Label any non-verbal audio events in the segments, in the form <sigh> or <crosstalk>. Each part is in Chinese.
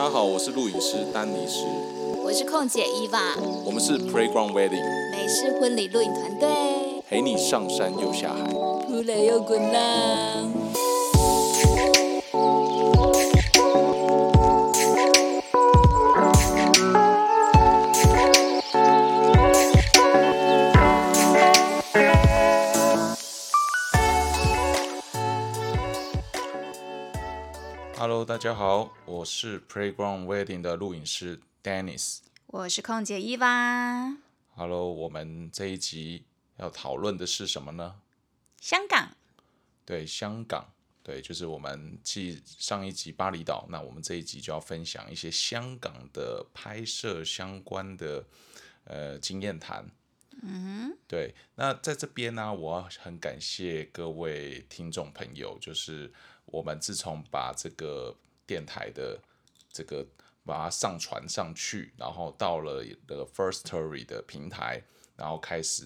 大家好，我是录影师丹尼斯，我是空姐伊娃，我们是 Playground Wedding，美式婚礼录影团队，陪你上山又下海，又滚浪。家好，我是 Playground Wedding 的录影师 Dennis。我是空姐伊娃。Hello，我们这一集要讨论的是什么呢？香港，对，香港，对，就是我们继上一集巴厘岛，那我们这一集就要分享一些香港的拍摄相关的呃经验谈。嗯哼对，那在这边呢，我很感谢各位听众朋友，就是我们自从把这个电台的这个把它上传上去，然后到了的 First Story 的平台，然后开始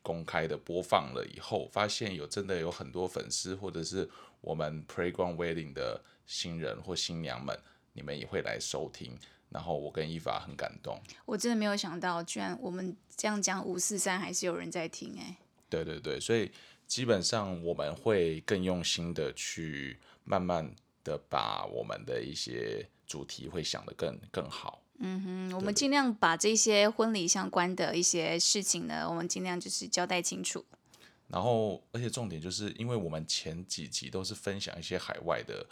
公开的播放了以后，发现有真的有很多粉丝或者是我们 Playground Wedding 的新人或新娘们，你们也会来收听，然后我跟伊法很感动。我真的没有想到，居然我们这样讲五四三还是有人在听哎、对对对，所以基本上我们会更用心的去慢慢的把我们的一些主题会想得更更好。嗯哼，我们尽量把这些婚礼相关的一些事情呢，我们尽量就是交代清楚。然后，而且重点就是因为我们前几集都是分享一些海外的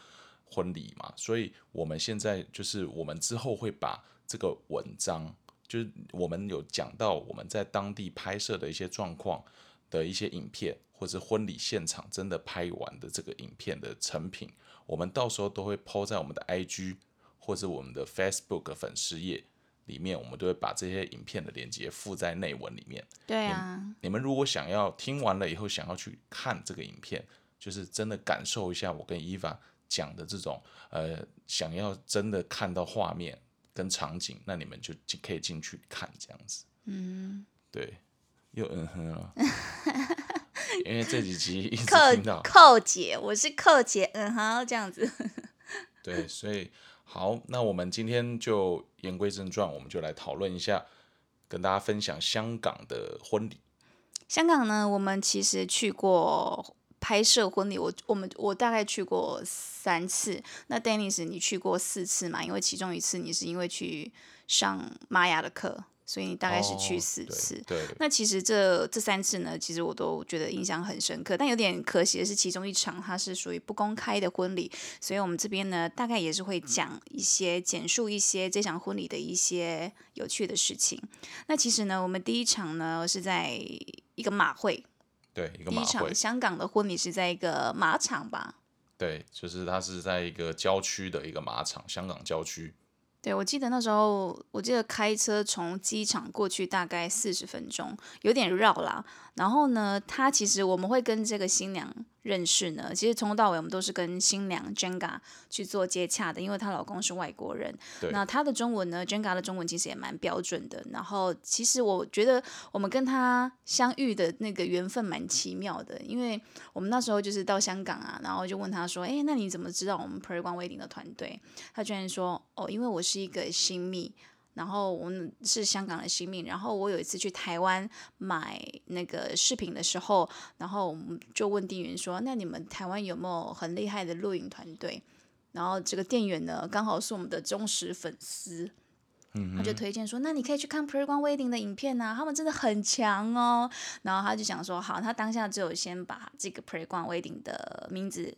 婚礼嘛，所以我们现在就是我们之后会把这个文章，就是我们有讲到我们在当地拍摄的一些状况的一些影片，或者婚礼现场真的拍完的这个影片的成品，我们到时候都会 PO 在我们的 IG 或者我们的 Facebook 粉丝页里面，我们都会把这些影片的链接附在内文里面。对啊，你们如果想要听完了以后想要去看这个影片，就是真的感受一下我跟伊娃讲的这种呃，想要真的看到画面跟场景，那你们就进可以进去看这样子。嗯，对，又嗯哼了，因为这几集一直寇听到，寇姐，我是寇姐，嗯好，这样子。<laughs> 对，所以好，那我们今天就言归正传，我们就来讨论一下，跟大家分享香港的婚礼。香港呢，我们其实去过拍摄婚礼，我我们我大概去过三次。那 Dennis 你去过四次嘛？因为其中一次你是因为去上玛雅的课，所以你大概是去哦对四次。对，那其实这这三次呢，其实我都觉得印象很深刻，但有点可惜的是，其中一场它是属于不公开的婚礼，所以我们这边呢，大概也是会讲一些、简述一些这场婚礼的一些有趣的事情。那其实呢，我们第一场呢是在一个马会，对一个马会第一场，香港的婚礼是在一个马场吧？对，就是它是在一个郊区的一个马场，香港郊区。对，我记得那时候，我记得开车从机场过去大概四十分钟，有点绕啦。然后呢，他其实我们会跟这个新娘认识呢，其实从头到尾我们都是跟新娘 Jenga 去做接洽的，因为她老公是外国人。对那她的中文呢，Jenga 的中文其实也蛮标准的。然后其实我觉得我们跟她相遇的那个缘分蛮奇妙的，因为我们那时候就是到香港啊，然后就问她说：“哎，那你怎么知道我们 p r e g o n Wedding 的团队？”她居然说：“哦，因为我是一个新密。”然后我们是香港的新命，然后我有一次去台湾买那个饰品的时候，然后我们就问店员说：“那你们台湾有没有很厉害的录影团队？”然后这个店员呢，刚好是我们的忠实粉丝，他就推荐说：“那你可以去看 Playground Wedding 的影片啊，他们真的很强哦。”然后他就想说：“好，他当下只有先把这个 Playground Wedding 的名字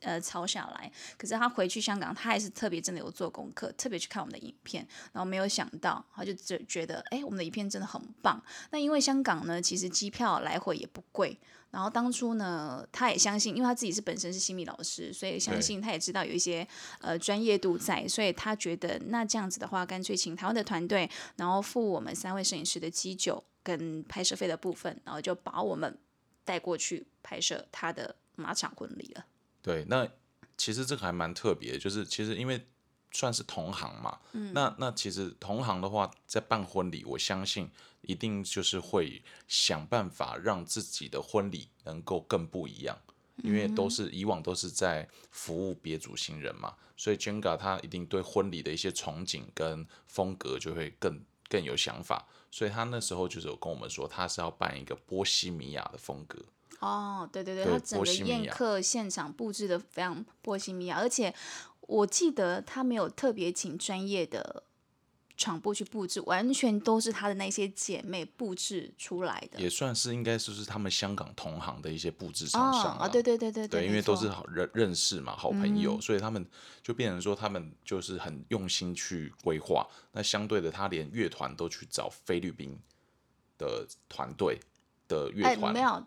呃抄下来，可是他回去香港，他还是特别真的有做功课，特别去看我们的影片，然后没有想到，他就只觉得，哎，我们的影片真的很棒。那因为香港呢，其实机票来回也不贵。然后当初呢，他也相信，因为他自己是本身是心理老师，所以相信他也知道有一些呃专业度在，所以他觉得那这样子的话，干脆请台湾的团队，然后付我们三位摄影师的基酒跟拍摄费的部分，然后就把我们带过去拍摄他的马场婚礼了。对，那其实这个还蛮特别的，就是其实因为算是同行嘛，嗯那那其实同行的话，在办婚礼，我相信一定就是会想办法让自己的婚礼能够更不一样。因为都是以往都是在服务别组新人嘛，所以 Jenga 他一定对婚礼的一些憧憬跟风格就会更更有想法，所以他那时候就是有跟我们说，他是要办一个波西米亚的风格。哦，对对对，对他整个宴客现场布置的非常波西米亚，而且我记得他没有特别请专业的场布去布置，完全都是他的那些姐妹布置出来的。也算是应该说是他们香港同行的一些布置哦厂商啊，对对对对对，因为都是好认认识嘛，好朋友，所以他们就变成说他们就是很用心去规划。那相对的，他连乐团都去找菲律宾的团队的乐哎，团，没有，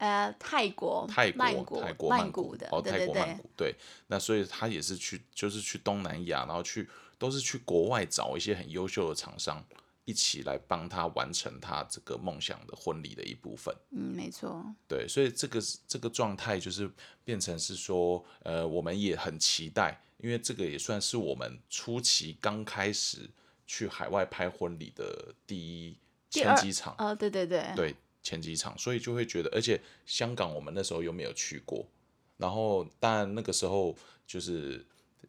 呃，泰国、泰国、曼谷、泰国、曼曼谷的，哦，泰国曼，谷，对。那所以他也是去，就是去东南亚，然后去都是去国外找一些很优秀的厂商，一起来帮他完成他这个梦想的婚礼的一部分。嗯，没错，对，所以这个这个状态就是变成是说，呃，我们也很期待，因为这个也算是我们初期刚开始去海外拍婚礼的第一第二前几场，呃，对对对，对前几场，所以就会觉得，而且香港我们那时候又没有去过，然后但那个时候就是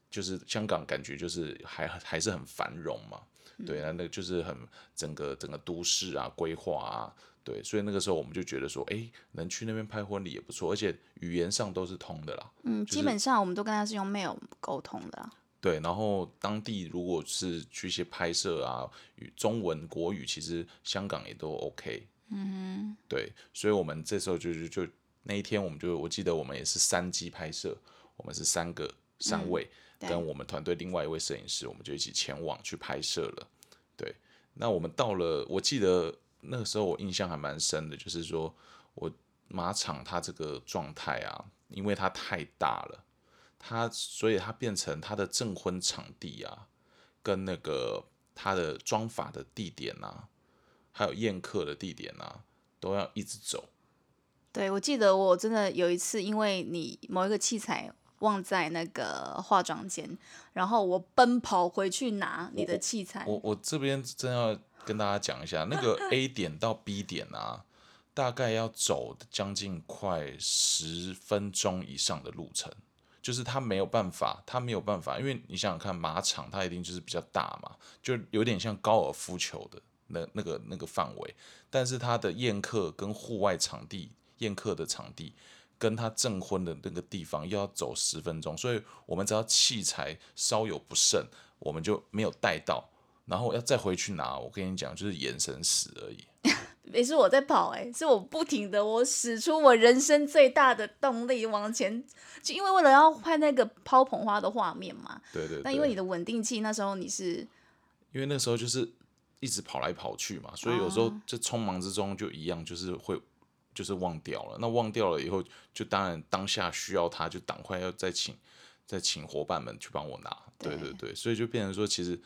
就是香港感觉就是还还是很繁荣嘛，对，那那就是很整个整个都市啊规划啊，对，所以那个时候我们就觉得说，哎，能去那边拍婚礼也不错，而且语言上都是通的啦，嗯，基本上我们都跟他是用 mail 沟通的啊。对，然后当地如果是去一些拍摄啊，语中文国语，其实香港也都 OK。嗯对，所以我们这时候就就就那一天，我们就我记得我们也是三机拍摄，我们是三个三位，对跟我们团队另外一位摄影师，我们就一起前往去拍摄了。对，那我们到了，我记得那个时候我印象还蛮深的，就是说我马场它这个状态啊，因为它太大了。它所以它变成它的证婚场地啊，跟那个它的装法的地点啊，还有宴客的地点啊，都要一直走。对，我记得我真的有一次，因为你某一个器材忘在那个化妆间，然后我奔跑回去拿你的器材。我我这边真要跟大家讲一下，那个 <laughs> A 点到 B 点啊，大概要走将近快十分钟以上的路程。就是他没有办法，他没有办法，因为你想想看，马场它一定就是比较大嘛，就有点像高尔夫球的那那个那个范围，但是他的宴客跟户外场地宴客的场地，跟他证婚的那个地方又要走十分钟，所以我们只要器材稍有不慎，我们就没有带到，然后要再回去拿，我跟你讲，就是眼神死而已。<laughs> 也是我在跑、欸，哎，是我不停的，我使出我人生最大的动力往前，就因为为了要拍那个抛捧花的画面嘛。对对对。那因为你的稳定器那时候你是因为那时候就是一直跑来跑去嘛，所以有时候就匆忙之中就一样，就是会就是忘掉了。那忘掉了以后，就当然当下需要它，就赶快要再请再请伙伴们去帮我拿。对对对，所以就变成说，其实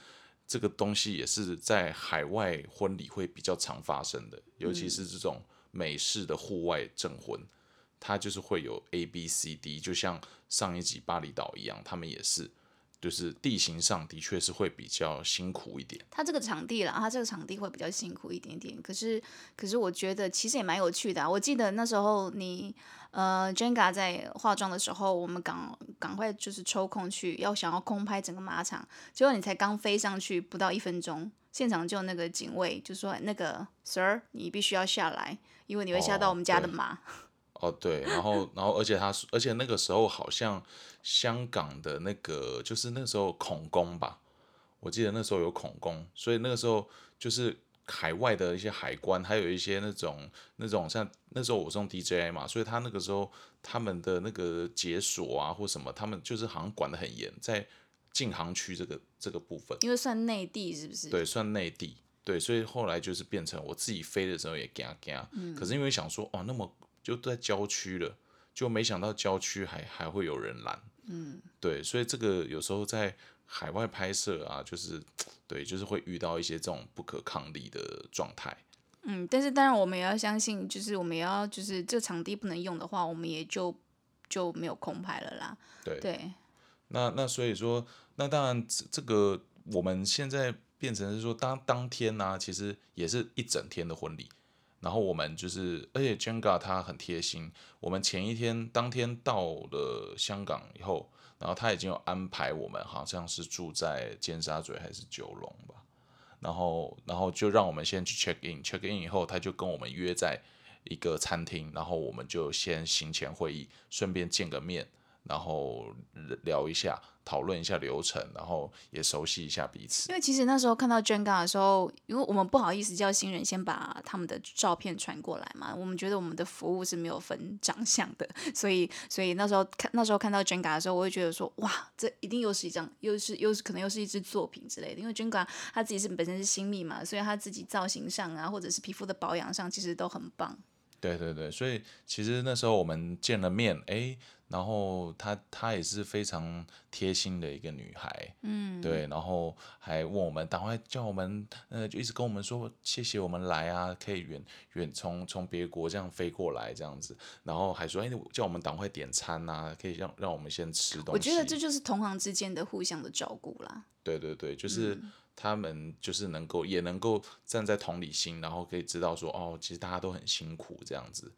这个东西也是在海外婚礼会比较常发生的，尤其是这种美式的户外证婚。它就是会有 A、B、C、D，就像上一集巴厘岛一样，他们也是，就是地形上的确是会比较辛苦一点。它这个场地啦，它这个场地会比较辛苦一点点。可是，可是我觉得其实也蛮有趣的、啊。我记得那时候你呃 Jenga 在化妆的时候，我们赶赶快就是抽空去，要想要空拍整个马场，结果你才刚飞上去不到一分钟，现场就那个警卫就说：“那个 Sir，你必须要下来，因为你会吓到我们家的马。哦，对，然后，然后，而且他，而且那个时候好像香港的那个，就是那时候孔工吧，我记得那时候有孔工，所以那个时候就是海外的一些海关，还有一些那种那种像那时候我是用 DJI 嘛，所以他那个时候他们的那个解锁啊或什么，他们就是好像管得很严，在禁航区这个这个部分，因为算内地是不是？对，算内地，对，所以后来就是变成我自己飞的时候也惊惊，可是因为想说哦，那么就在郊区了，就没想到郊区还还会有人拦，嗯，对，所以这个有时候在海外拍摄啊，就是对，就是会遇到一些这种不可抗力的状态，嗯，但是当然我们也要相信，就是我们也要就是这场地不能用的话，我们也就就没有空拍了啦。对，对，那那所以说，那当然这这个我们现在变成是说当当天呢、其实也是一整天的婚礼。然后我们就是，而且 Jenga 他很贴心，我们前一天当天到了香港以后，然后他已经有安排我们，好像是住在尖沙咀还是九龙吧，然后然后就让我们先去 check in，check in 以后他就跟我们约在一个餐厅，然后我们就先行前会议，顺便见个面，然后聊一下，讨论一下流程，然后也熟悉一下彼此。因为其实那时候看到 Jenga 的时候，因为我们不好意思叫新人先把他们的照片传过来嘛，我们觉得我们的服务是没有分长相的，<laughs> 所以所以那时候看那时候看到 Jenga 的时候，我会觉得说，哇，这一定又是一张，又是又是可能又是一支作品之类的，因为 Jenga 他自己是本身是新密嘛，所以他自己造型上啊，或者是皮肤的保养上，其实都很棒。对对对，所以其实那时候我们见了面，哎，然后她她也是非常贴心的一个女孩，嗯，对，然后还问我们，赶快叫我们，呃，就一直跟我们说谢谢我们来啊，可以远远从从别国这样飞过来这样子，然后还说，哎，叫我们赶快点餐啊，可以让让我们先吃东西。我觉得这就是同行之间的互相的照顾啦。对对对，就是他们就是能够也能够站在同理心，然后可以知道说哦，其实大家都很辛苦这样子。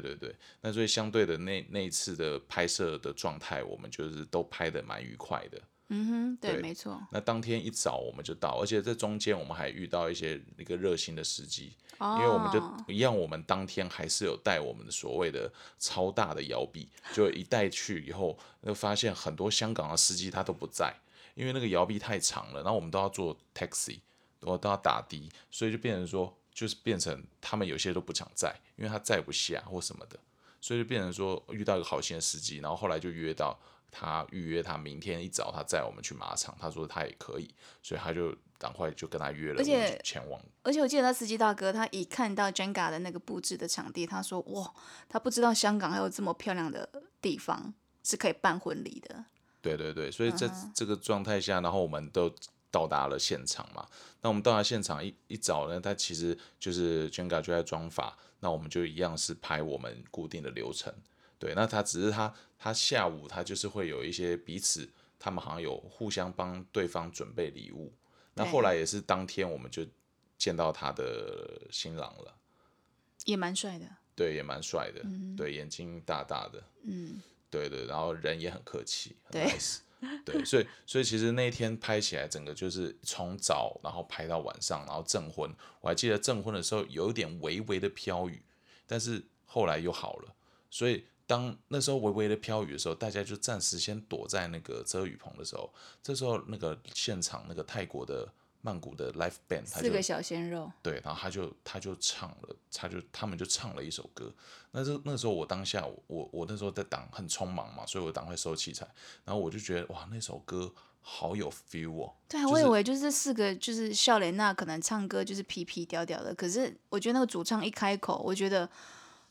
对对对，那所以相对的那那一次的拍摄的状态，我们就是都拍的蛮愉快的。嗯哼，对，对没错。那当天一早我们就到，而且在中间我们还遇到一些一个热心的司机，哦，因为我们就一样，我们当天还是有带我们的所谓的超大的摇臂，就一带去以后，就发现很多香港的司机他都不在，因为那个摇臂太长了，然后我们都要坐 taxi，我都要打的，所以就变成说，就是变成他们有些都不想载，因为他载不下或什么的，所以就变成说遇到一个好心的司机，然后后来就约到。他预约他明天一早他载我们去马场，他说他也可以，所以他就赶快就跟他约了，而且前往而且我记得那司机大哥，他一看到 Jenga 的那个布置的场地，他说：“哇，他不知道香港还有这么漂亮的地方是可以办婚礼的。对对对，所以在嗯这个状态下，然后我们都到达了现场嘛。那我们到达现场一一早呢，他其实就是 Jenga 就在装法，那我们就一样是拍我们固定的流程。对，那他只是他他下午他就是会有一些彼此，他们好像有互相帮对方准备礼物。那对后来也是当天我们就见到他的新郎了，也蛮帅的。对，也蛮帅的，对，眼睛大大的，嗯，对对，然后人也很客气，很对 nice。对，所以所以其实那一天拍起来，整个就是从早然后拍到晚上，然后证婚。我还记得证婚的时候有一点微微的飘雨，但是后来又好了。所以当那时候微微的飘雨的时候，大家就暂时先躲在那个遮雨棚的时候，这时候那个现场那个泰国的曼谷的 l i f e band，他就四个小鲜肉，对，然后他就他就唱了，他就他们就唱了一首歌。那这那时候我当下我我我那时候在档很匆忙嘛，所以我赶快收器材，然后我就觉得哇，那首歌好有 feel 哦。对啊，就是我以为就是四个就是笑莲娜可能唱歌就是皮皮调调的，可是我觉得那个主唱一开口，我觉得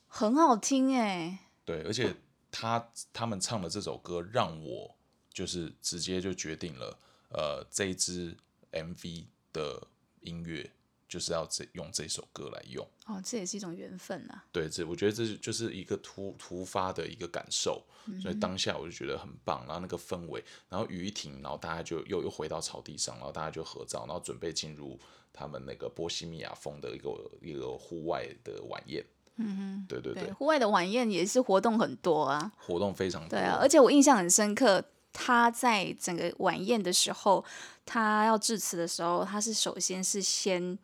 很好听哎。对，而且他他们唱的这首歌让我就是直接就决定了，呃，这一支 MV 的音乐就是要这用这首歌来用。哦，这也是一种缘分啊。对，这我觉得这是就是一个突突发的一个感受，所以当下我就觉得很棒。然后那个氛围，然后雨一停，然后大家就又又回到草地上，然后大家就合照，然后准备进入他们那个波西米亚风的一个一个户外的晚宴。嗯哼，对对对，对，户外的晚宴也是活动很多啊。活动非常多。对啊，而且我印象很深刻，他在整个晚宴的时候，他要致辞的时候，他是首先是先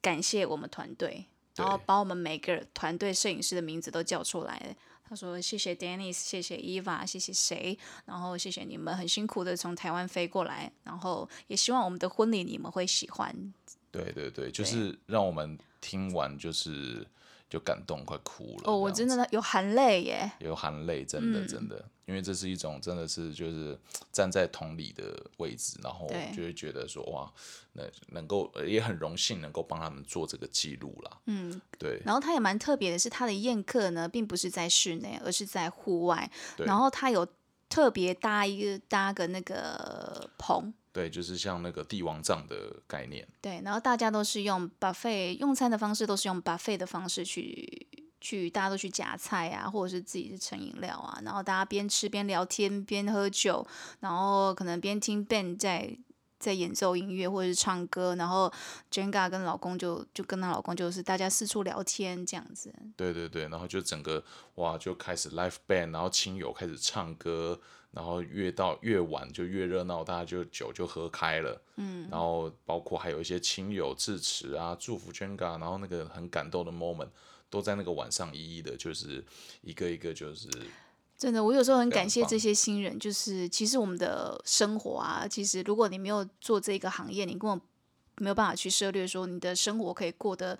感谢我们团队，然后把我们每个团队摄影师的名字都叫出来。他说：“谢谢 Dennis，谢谢 Eva，谢谢谁，然后谢谢你们很辛苦的从台湾飞过来，然后也希望我们的婚礼你们会喜欢。对对对，就是让我们听完就是就感动快哭了。哦，我真的有含泪耶。有含泪，真的嗯真的，因为这是一种真的是就是站在同理的位置，然后就会觉得说哇，那能够呃也很荣幸能够帮他们做这个记录啦。嗯，对然后它也蛮特别的是，它的宴客呢，并不是在室内，而是在户外。对然后它有特别搭一个搭个那个棚，对，就是像那个帝王杖的概念，对，然后大家都是用 buffet 用餐的方式，都是用 buffet 的方式去去，大家都去夹菜啊，或者是自己去盛饮料啊，然后大家边吃边聊天边喝酒，然后可能边听 band 在在演奏音乐或者是唱歌，然后 Jenga 跟老公就就跟她老公就是大家四处聊天这样子。对对对，然后就整个哇就开始 live band，然后亲友开始唱歌，然后越到越晚就越热闹，大家就酒就喝开了。嗯，然后包括还有一些亲友致辞啊，祝福 Jenga，然后那个很感动的 moment 都在那个晚上一一的，就是一个一个就是。真的，我有时候很感谢这些新人，就是其实我们的生活啊，其实如果你没有做这个行业，你根本没有办法去涉略说你的生活可以过得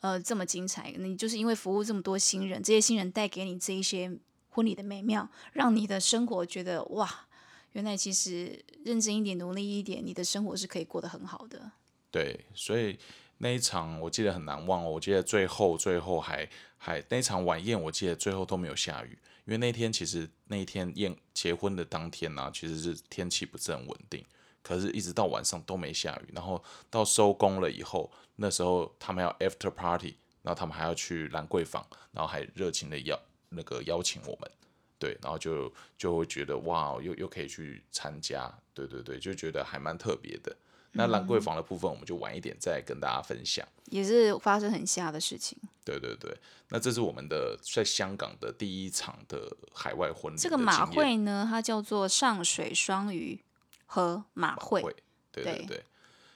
呃这么精彩。你就是因为服务这么多新人，这些新人带给你这一些婚礼的美妙，让你的生活觉得哇，原来其实认真一点、努力一点，你的生活是可以过得很好的。对，所以那一场我记得很难忘哦。我记得最后最后还还那场晚宴，我记得最后都没有下雨，因为那天其实那一天宴结婚的当天呢、啊其实是天气不是很稳定，可是一直到晚上都没下雨。然后到收工了以后，那时候他们要 after party，然后他们还要去兰桂坊，然后还热情的邀那个邀请我们。对，然后就就会觉得哇，又又可以去参加，对对对，就觉得还蛮特别的。那兰桂坊的部分，我们就晚一点再跟大家分享。也是发生很吓的事情。对对对，那这是我们的在香港的第一场的海外婚礼这个马会呢，它叫做上水双鱼和马会。会，对对对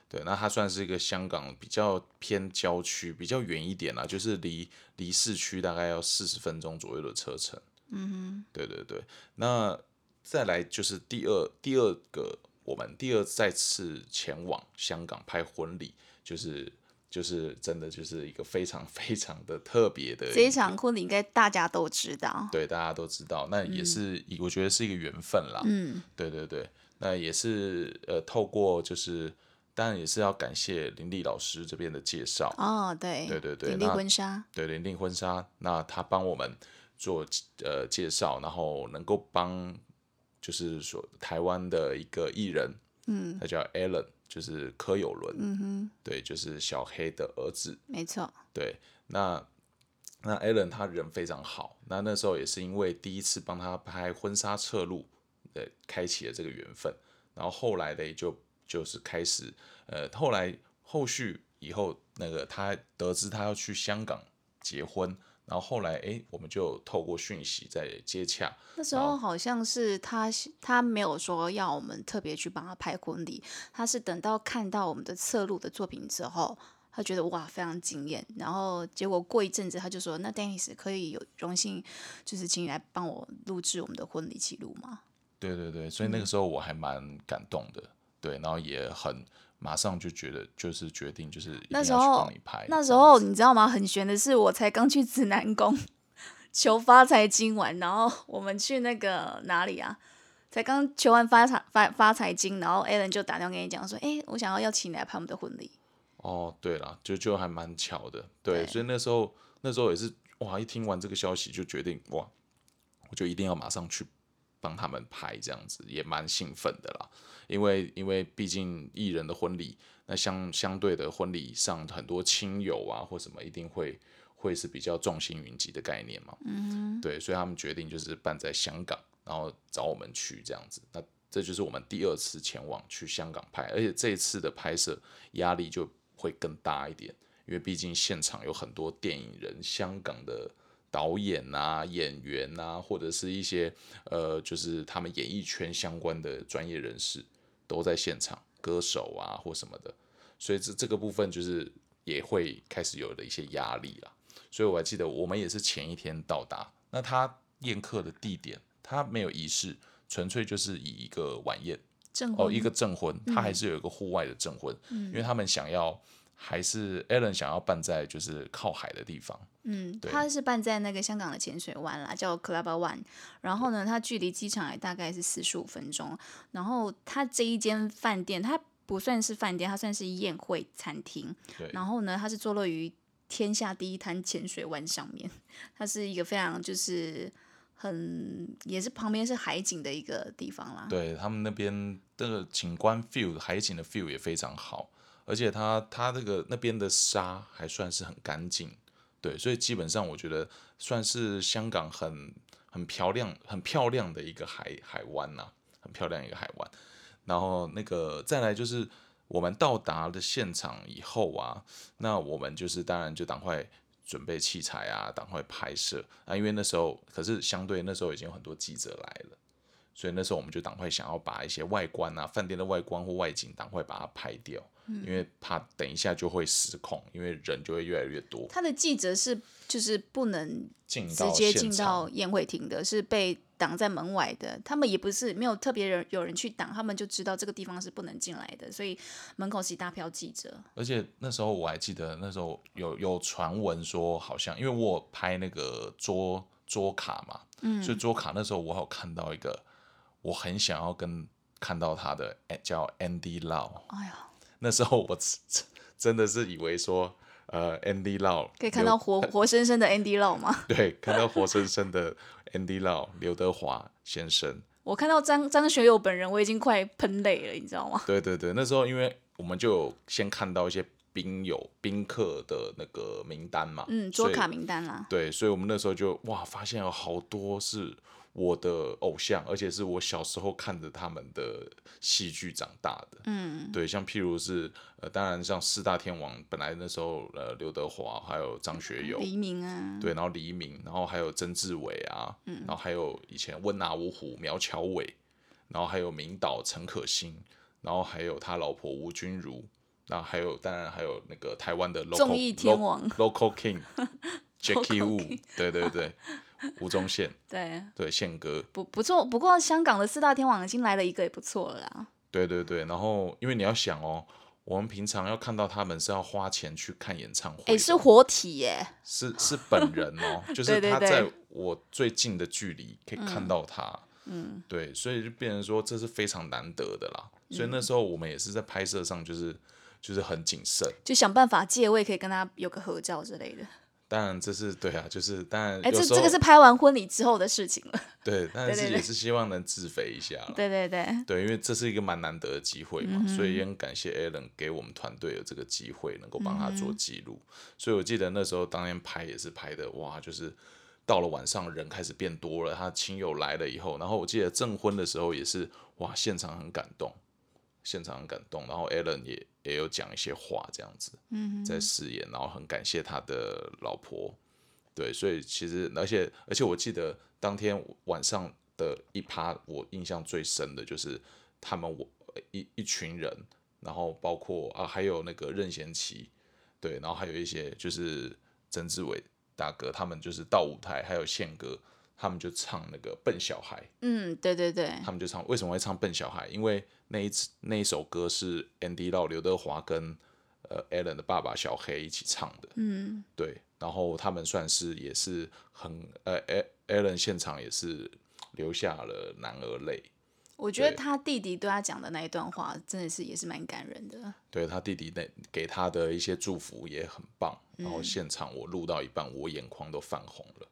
对对，那它算是一个香港比较偏郊区，比较远一点啦，就是离离市区大概要四十分钟左右的车程。嗯哼，对对对，那再来就是第二第二个，我们第二再次前往香港拍婚礼，就是就是真的就是一个非常非常的特别的这一场婚礼应该大家都知道。对，大家都知道，那也是一、我觉得是一个缘分啦。嗯，对对对，那也是呃，透过就是，当然也是要感谢林立老师这边的介绍，哦，对，对对对林立婚纱，对林立婚纱，那他帮我们做呃介绍，然后能够帮就是说台湾的一个艺人，嗯，他叫 Alan，就是柯有伦，嗯哼，对，就是小黑的儿子，没错，对，那那 Alan 他人非常好，那那时候也是因为第一次帮他拍婚纱侧录，呃，开启了这个缘分。然后后来嘞，就就是开始，呃，后来后续以后，那个他得知他要去香港结婚，然后后来哎，我们就透过讯息在接洽，那时候好像是他他没有说要我们特别去帮他拍婚礼，他是等到看到我们的侧录的作品之后。他觉得哇非常惊艳，然后结果过一阵子他就说：“那 Dennis 可以有荣幸，就是请你来帮我录制我们的婚礼记录吗对对对，所以那个时候我还蛮感动的，对，然后也很马上就觉得就是决定就是要去那时候帮你拍，那时候你知道吗？很悬的是，我才刚去指南宫求发财金完，然后我们去那个哪里啊？才刚求完发财发发财金，然后 Alan 就打电话跟你讲说：“哎、我想要邀请你来拍我们的婚礼。哦，对了，就就还蛮巧的，对，对所以那时候那时候也是哇，一听完这个消息就决定哇，我就一定要马上去帮他们拍，这样子也蛮兴奋的啦，因为因为毕竟艺人的婚礼，那相相对的婚礼上很多亲友啊或什么一定会会是比较众星云集的概念嘛，嗯，对，所以他们决定就是办在香港，然后找我们去这样子，那这就是我们第二次前往去香港拍，而且这一次的拍摄压力就会更大一点，因为毕竟现场有很多电影人、香港的导演啊、演员啊，或者是一些呃，就是他们演艺圈相关的专业人士都在现场，歌手啊或什么的，所以这这个部分就是也会开始有了一些压力啦。所以我还记得我们也是前一天到达，那他宴客的地点他没有仪式，纯粹就是以一个晚宴。”证哦，一个证婚，他还是有一个户外的证婚，因为他们想要还是 Alan 想要办在就是靠海的地方，嗯，对他是办在那个香港的浅水湾啦，叫 Club One。然后呢，它距离机场也大概是四十五分钟。然后它这一间饭店，它不算是饭店，它算是宴会餐厅。对然后呢，它是坐落于天下第一滩浅水湾上面，它是一个非常就是很也是旁边是海景的一个地方啦。对他们那边的景观 feel 海景的 feel 也非常好，而且它它这个那边的沙还算是很干净，对，所以基本上我觉得算是香港很很漂亮很漂亮的一个海海湾呐、很漂亮一个海湾。然后那个再来就是我们到达了现场以后啊，那我们就是当然就赶快准备器材啊，赶快拍摄啊，因为那时候可是相对那时候已经有很多记者来了。所以那时候我们就赶快想要把一些外观啊、饭店的外观或外景，赶快把它拍掉，因为怕等一下就会失控，因为人就会越来越多。他的记者是就是不能进直接进到宴会厅的，是被挡在门外的。他们也不是没有特别人有人去挡，他们就知道这个地方是不能进来的，所以门口是一大票记者。而且那时候我还记得，那时候有有传闻说，好像因为我有拍那个桌桌卡嘛，嗯，所以桌卡那时候我有看到一个，我很想要跟看到他的哎叫 Andy Lau，哎呀，那时候我真 <laughs> 真的是以为说，呃，Andy Lau 可以看到活活生生的 Andy Lau 吗？<laughs> 对，看到活生生的 Andy Lau 刘德华先生。我看到张张学友本人，我已经快喷泪了，你知道吗？对对对，那时候因为我们就有先看到一些宾友宾客的那个名单嘛，嗯，桌卡名单啦。对，所以我们那时候就哇，发现有好多是我的偶像，而且是我小时候看着他们的戏剧长大的。嗯，对，像譬如是呃，当然像四大天王，本来那时候呃刘德华还有张学友，黎明啊，对，然后黎明，然后还有曾志伟啊，嗯。然后还有以前温拿五虎苗侨伟，然后还有明导陈可辛，然后还有他老婆吴君如，然后还有当然还有那个台湾的 local 综艺天王。local king Jackie <laughs> Local Wu，对对对，吴宗宪，<laughs> 对，对宪哥，不不错。不过香港的四大天王已经来了一个，也不错了啦。对对对，然后因为你要想哦。我们平常要看到他们是要花钱去看演唱会的，哎，是活体耶，是是本人哦，<laughs> 就是他在我最近的距离可以看到他，嗯，对，所以就变成说这是非常难得的啦。所以那时候我们也是在拍摄上就是就是很谨慎，就想办法借位，可以跟他有个合照之类的。当然这是对啊，就是当然哎，这这个是拍完婚礼之后的事情了。<laughs> 对，但是也是希望能自肥一下啦。对对对，对，因为这是一个蛮难得的机会嘛，所以也很感谢 Alan 给我们团队有这个机会，能够帮他做记录。所以我记得那时候当天拍也是拍的，哇，就是到了晚上人开始变多了，他亲友来了以后，然后我记得证婚的时候也是，哇，现场很感动，现场很感动，然后 Alan 也也有讲一些话这样子，嗯在饰演，然后很感谢他的老婆。对，所以其实，而且而且，我记得当天晚上的一趴，我印象最深的就是他们我一一群人，然后包括啊，还有那个任贤齐，对，然后还有一些就是曾志伟大哥，他们就是到舞台，还有宪哥，他们就唱那个笨小孩，嗯，对对对，他们就唱为什么会唱笨小孩？因为那一次那一首歌是 Andy Lau 刘德华跟呃 Alan 的爸爸小黑一起唱的，嗯，对，然后他们算是也是很呃，A Alan 现场也是流下了男儿泪，我觉得他弟弟对他讲的那一段话，真的是也是蛮感人的。对他弟弟那给他的一些祝福也很棒，然后现场我录到一半，我眼眶都泛红了，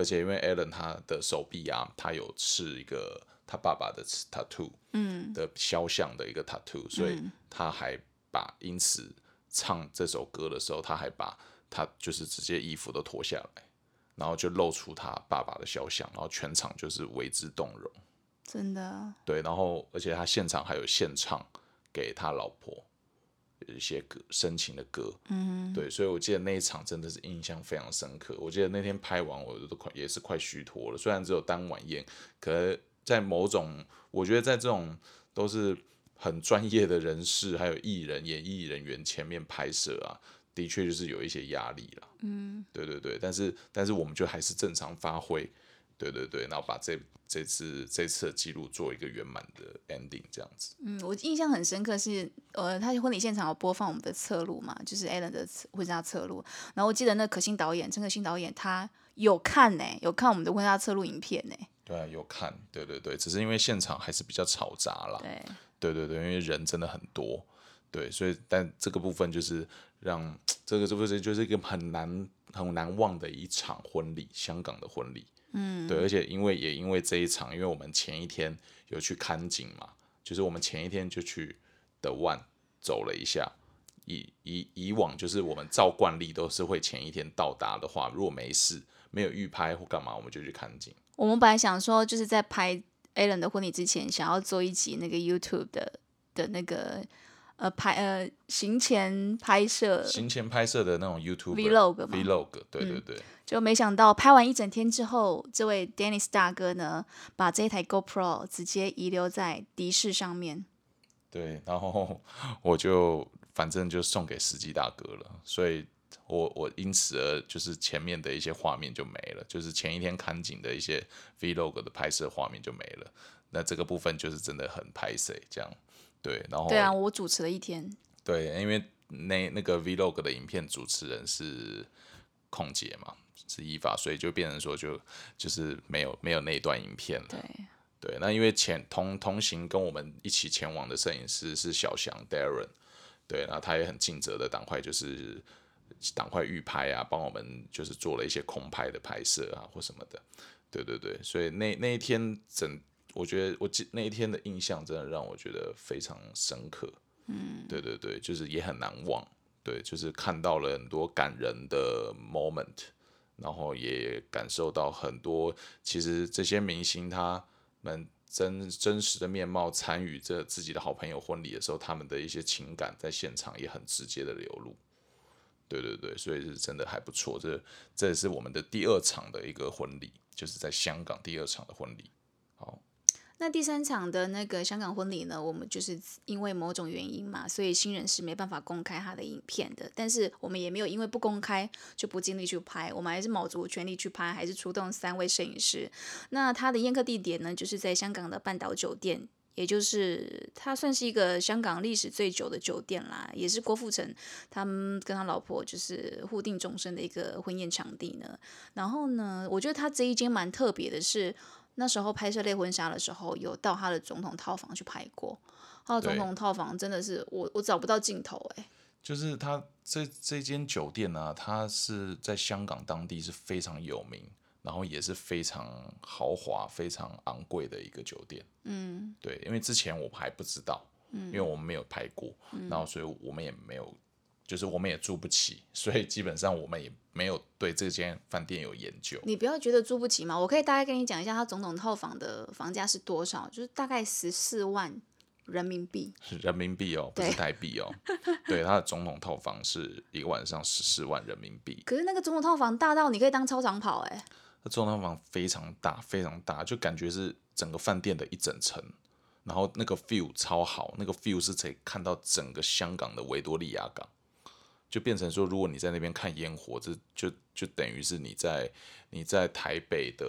而且因为 Alan 他的手臂啊，他有刺一个他爸爸的 tattoo，嗯，的肖像的一个 tattoo，所以他还把因此唱这首歌的时候，他还把他就是直接衣服都脱下来，然后就露出他爸爸的肖像，然后全场就是为之动容。真的，对，然后而且他现场还有现唱给他老婆。有一些歌深情的歌，嗯，对，所以我记得那一场真的是印象非常深刻。我记得那天拍完，我都快也是快虚脱了。虽然只有当晚宴，可是在某种，我觉得在这种都是很专业的人士，还有艺人、演艺人员前面拍摄啊，的确就是有一些压力啦。嗯，对对对，但是但是我们就还是正常发挥，对对对，然后把这这次这次的记录做一个圆满的 ending，这样子。嗯，我印象很深刻是，呃，他婚礼现场有播放我们的侧录嘛，就是 Alan 的婚纱侧录。然后我记得那可心导演，陈可辛导演他有看呢、有看我们的婚纱侧录影片呢、对啊，有看，对对对，只是因为现场还是比较嘈杂啦。对，对对对，因为人真的很多，对，所以但这个部分就是让这个这部分就是一个很难很难忘的一场婚礼，香港的婚礼。嗯，对，而且因为也因为这一场，因为我们前一天有去看景嘛，就是我们前一天就去的万走了一下。以以以往就是我们照惯例都是会前一天到达的话，如果没事没有预拍或干嘛，我们就去看景。我们本来想说，就是在拍 Alan 的婚礼之前，想要做一集那个 YouTube 的的那个呃拍呃行前拍摄行前拍摄的那种 YouTube vlog 嘛 vlog，对对对，就没想到拍完一整天之后，这位 Dennis 大哥呢，把这一台 GoPro 直接遗留在的士上面。对，然后 <laughs> 我就反正就送给司机大哥了，所以我我因此而就是前面的一些画面就没了，就是前一天看景的一些 Vlog 的拍摄画面就没了。那这个部分就是真的很拍摄这样，对，然后对啊，我主持了一天，对，因为那那个 Vlog 的影片主持人是空姐嘛，是依法，所以就变成说就就是没有没有那一段影片了。对。对，那因为前同同行跟我们一起前往的摄影师是小翔 Darren，对，然后他也很尽责的赶快就是赶快预拍啊，帮我们就是做了一些空拍的拍摄啊或什么的，对对对，所以那那一天整，我觉得我记那一天的印象真的让我觉得非常深刻，嗯，对对对，就是也很难忘，对，就是看到了很多感人的 moment，然后也感受到很多其实这些明星他。们真真实的面貌参与这自己的好朋友婚礼的时候，他们的一些情感在现场也很直接的流露。对对对，所以是真的还不错。这这也是我们的第二场的一个婚礼，就是在香港第二场的婚礼。那第三场的那个香港婚礼呢？我们就是因为某种原因嘛，所以新人是没办法公开他的影片的。但是我们也没有因为不公开就不尽力去拍，我们还是卯足全力去拍，还是出动三位摄影师。那他的宴客地点呢，就是在香港的半岛酒店，也就是它算是一个香港历史最久的酒店啦，也是郭富城他们跟他老婆就是互定终身的一个婚宴场地呢。然后呢，我觉得他这一间蛮特别的是。那时候拍摄类婚纱的时候，有到他的总统套房去拍过。他的总统套房真的是我我找不到镜头哎。就是他这这间酒店呢，它是在香港当地是非常有名，然后也是非常豪华、非常昂贵的一个酒店。嗯，对，因为之前我还不知道，嗯，因为我们没有拍过，然后所以我们也没有。就是我们也住不起，所以基本上我们也没有对这间饭店有研究。你不要觉得住不起嘛，我可以大概跟你讲一下，它总统套房的房价是多少，就是大概十四万人民币。人民币哦，不是台币哦。<laughs> 对，它的总统套房是一个晚上十四万人民币。可是那个总统套房大到你可以当操场跑哎。那总统套房非常大，非常大，就感觉是整个饭店的一整层。然后那个 feel 超好，那个 feel 是可以看到整个香港的维多利亚港。就变成说，如果你在那边看烟火，这就就等于是你在你在台北的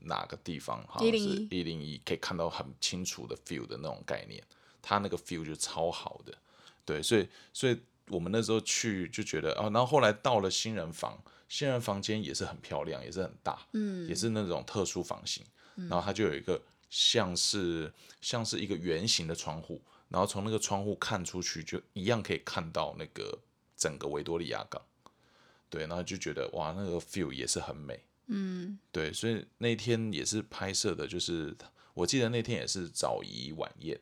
哪个地方，好像是一零一，可以看到很清楚的 feel 的那种概念。它那个 feel 就超好的，对，所以所以我们那时候去就觉得哦，然后后来到了新人房，新人房间也是很漂亮，也是很大，嗯，也是那种特殊房型，然后它就有一个像是像是一个圆形的窗户，然后从那个窗户看出去，就一样可以看到那个。整个维多利亚港，对，然后就觉得哇，那个 feel 也是很美，嗯，对，所以那天也是拍摄的，就是我记得那天也是早仪晚宴，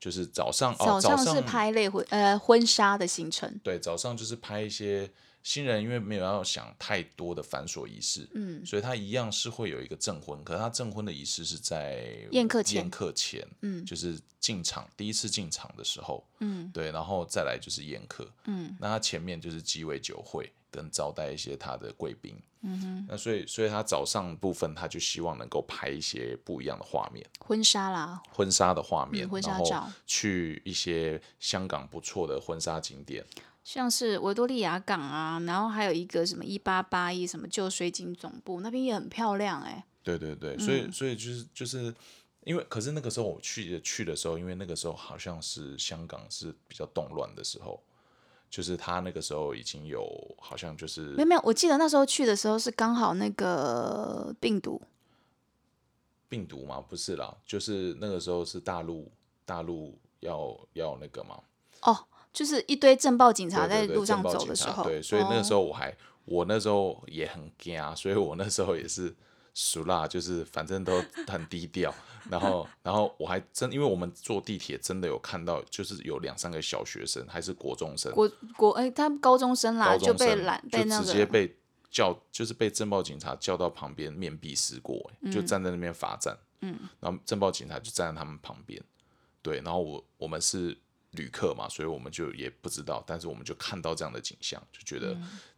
就是早上早上是拍类婚呃婚纱的行程，对，早上就是拍一些。新人因为没有要想太多的繁琐仪式，嗯，所以他一样是会有一个证婚，可是他证婚的仪式是在宴客前，宴客前，嗯，就是进场第一次进场的时候，嗯，对，然后再来就是宴客，嗯，那他前面就是鸡尾酒会跟招待一些他的贵宾，嗯哼，那所以所以他早上部分他就希望能够拍一些不一样的画面，婚纱啦，婚纱的画面，婚纱照，去一些香港不错的婚纱景点。像是维多利亚港啊，然后还有一个什么一八八一什么旧水井总部那边也很漂亮哎。对对对，所以所以就是就是因为，可是那个时候我去去的时候，因为那个时候好像是香港是比较动乱的时候，就是他那个时候已经有好像就是没有没有，我记得那时候去的时候是刚好那个病毒病毒吗？不是啦，就是那个时候是大陆大陆要要那个嘛。哦。就是一堆政报警察在路上走的时候，对，所以那个时候我还，我那时候也很惊，所以我那时候也是熟辣，就是反正都很低调。然后，然后我还真，因为我们坐地铁真的有看到，就是有两三个小学生，还是国中生，国国哎，他高中生啦，就被拦，被那个直接被叫，就是被政报警察叫到旁边面壁思过，就站在那边罚站。嗯，然后政报警察就站在他们旁边。对，然后我我们是旅客嘛，所以我们就也不知道，但是我们就看到这样的景象，就觉得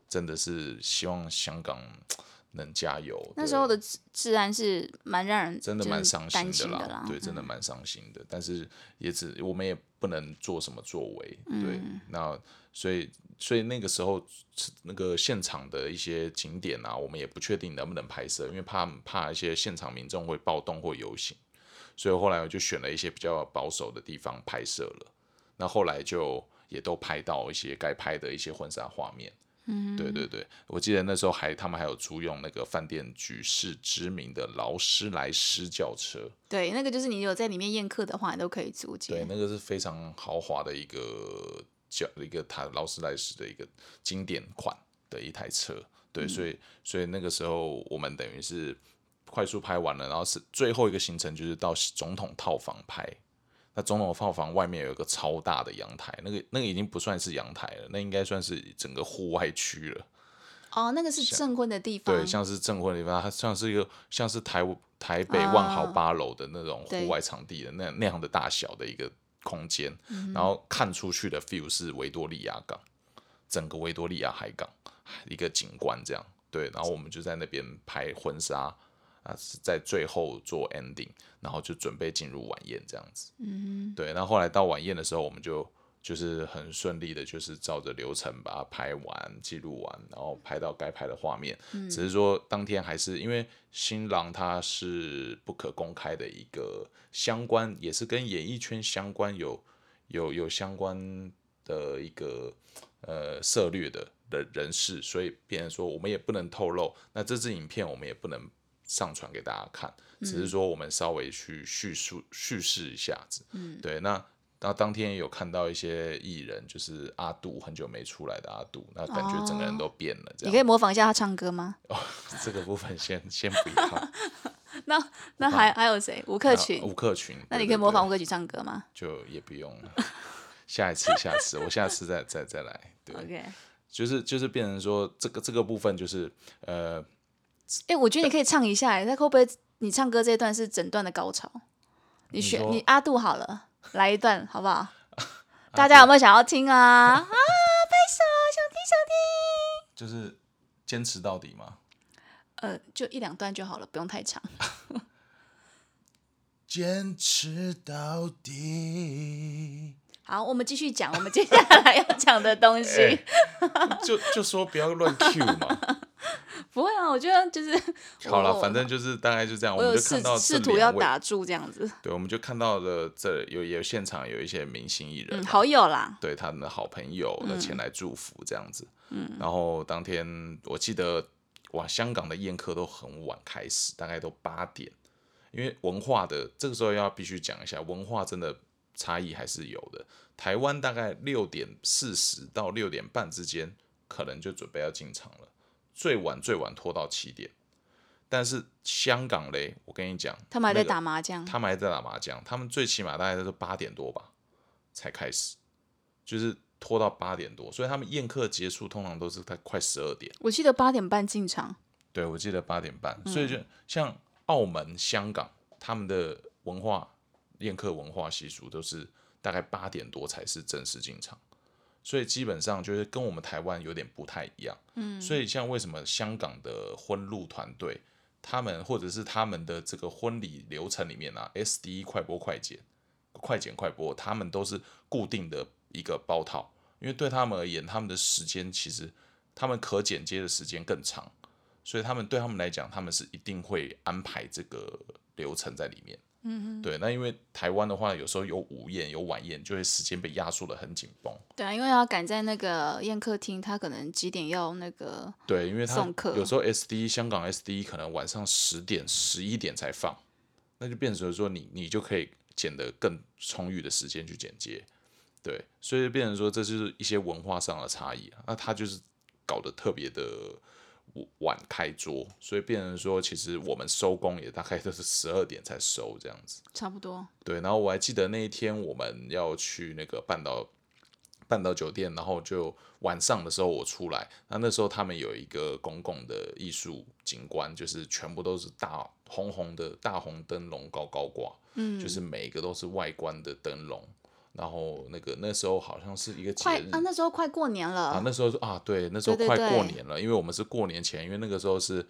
真的是希望香港能加油。对那时候的治治安是蛮让人真的蛮伤心的啦，的啦。对，真的蛮伤心的。但是也只我们也不能做什么作为，嗯对，那所以所以那个时候那个现场的一些景点啊，我们也不确定能不能拍摄，因为怕怕一些现场民众会暴动或游行，所以后来我就选了一些比较保守的地方拍摄了。那后来就也都拍到一些该拍的一些婚纱画面。嗯，对对对，我记得那时候还他们还有租用那个饭店举世知名的劳斯莱斯轿车，对，那个就是你有在里面宴客的话，你都可以租借。对，那个是非常豪华的一个轿一个它劳斯莱斯的一个经典款的一台车，对，所以所以那个时候我们等于是快速拍完了，然后是最后一个行程就是到总统套房拍。那总统套房外面有一个超大的阳台，那个那个已经不算是阳台了，那应该算是整个户外区了。哦，那个是证婚的地方。对，像是证婚的地方，它像是一个像是台台北万豪啊八楼的那种对户外场地的那那样的大小的一个空间，嗯然后看出去的 view 是维多利亚港，整个维多利亚海港一个景观这样。对，然后我们就在那边拍婚纱啊，是在最后做 ending，然后就准备进入晚宴这样子。嗯，对，那后来到晚宴的时候，我们就就是很顺利的，就是照着流程把它拍完、记录完，然后拍到该拍的画面。只是说当天还是因为新郎他是不可公开的一个相关，也是跟演艺圈相关有有有相关的一个呃策略的的人士，所以变成说我们也不能透露。那这支影片我们也不能上传给大家看，只是说我们稍微去叙述叙事一下子。嗯，对，那。那当天也有看到一些艺人，就是阿杜很久没出来的阿杜，那感觉整个人都变了。这样，你可以模仿一下他唱歌吗？这个部分先先不要。<laughs> 那那还还有谁？吴克群。吴克群，那你可以模仿吴克群唱歌吗就也不用了。下一次，下次，我下次再再再来。对？<laughs> OK。就是就是变成说这个这个部分就是呃，哎、我觉得你可以唱一下、欸，那会不会你唱歌这一段是整段的高潮？你选说你阿杜好了，来一段好不好？<laughs> 大家有没有想要听啊？<laughs> 啊，拍手，想听想听。就是坚持到底嘛。呃，就一两段就好了，不用太长。<laughs> 坚持到底。好，我们继续讲我们接下来要讲的东西。哎就就说不要乱 Q 嘛。<laughs> 不会啊，我觉得就是 <laughs> 好了，反正就是大概就这样，我就看到试试图要，打住这样子。<laughs> 对，我们就看到了这有有现场有一些明星艺人嗯，好友啦，对他们的好朋友的前来祝福这样子。嗯，然后当天我记得哇，香港的宴客都很晚开始，大概都八点，因为文化的这个时候要必须讲一下，文化真的差异还是有的。台湾大概六点四十到六点半之间，可能就准备要进场了，最晚最晚拖到七点。但是香港嘞，我跟你讲，他们还在打麻将。他们还在打麻将，他们最起码大概都是八点多吧才开始，就是拖到八点多，所以他们宴客结束通常都是在快十二点。我记得八点半进场。对，我记得八点半，所以就像澳门、香港，他们的文化宴客文化习俗都是大概八点多才是正式进场，所以基本上就是跟我们台湾有点不太一样。嗯，所以像为什么香港的婚路团队，他们或者是他们的这个婚礼流程里面啊，SD 快播快剪、快剪快播，他们都是固定的一个包套，因为对他们而言，他们的时间其实他们可剪接的时间更长。所以他们对他们来讲，他们是一定会安排这个流程在里面。嗯对。那因为台湾的话，有时候有午宴、有晚宴，就会时间被压缩的很紧绷。对啊，因为要赶在那个宴客厅，他可能几点要那个对，因为他有时候 SD 香港 SD 可能晚上十点、十一点才放，那就变成说你你就可以剪得更充裕的时间去剪接。对，所以变成说这就是一些文化上的差异啊。那他就是搞得特别的晚开桌，所以变成说其实我们收工也大概都是十二点才收这样子。差不多。对，然后我还记得那一天我们要去那个半岛半岛酒店，然后就晚上的时候我出来，那那时候他们有一个公共的艺术景观，就是全部都是大红红的大红灯笼高高挂，嗯，就是每一个都是外观的灯笼，然后那个那时候好像是一个节日快啊，那时候快过年了，啊，那时候说啊，对，那时候快过对年了，因为我们是过年前，因为那个时候是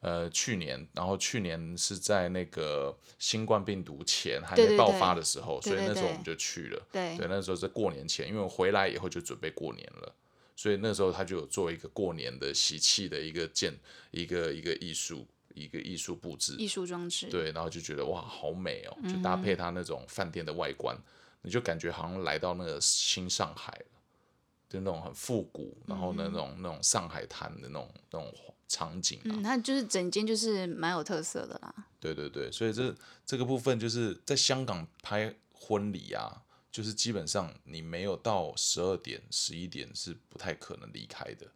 呃去年，然后去年是在那个新冠病毒前还没爆发的时候，所以那时候我们就去了。对对，那时候是过年前，因为我回来以后就准备过年了，所以那时候他就有做一个过年的喜气的一个建一个一个艺术一个艺术布置，艺术装置，对，然后就觉得哇，好美哦，就搭嗯配他那种饭店的外观，你就感觉好像来到那个新上海了，就那种很复古，然后呢那种那种上海滩的那种那种场景啊，嗯，它就是整间就是蛮有特色的啦。对对对，所以这这个部分就是在香港拍婚礼啊，就是基本上你没有到十二点、十一点是不太可能离开的。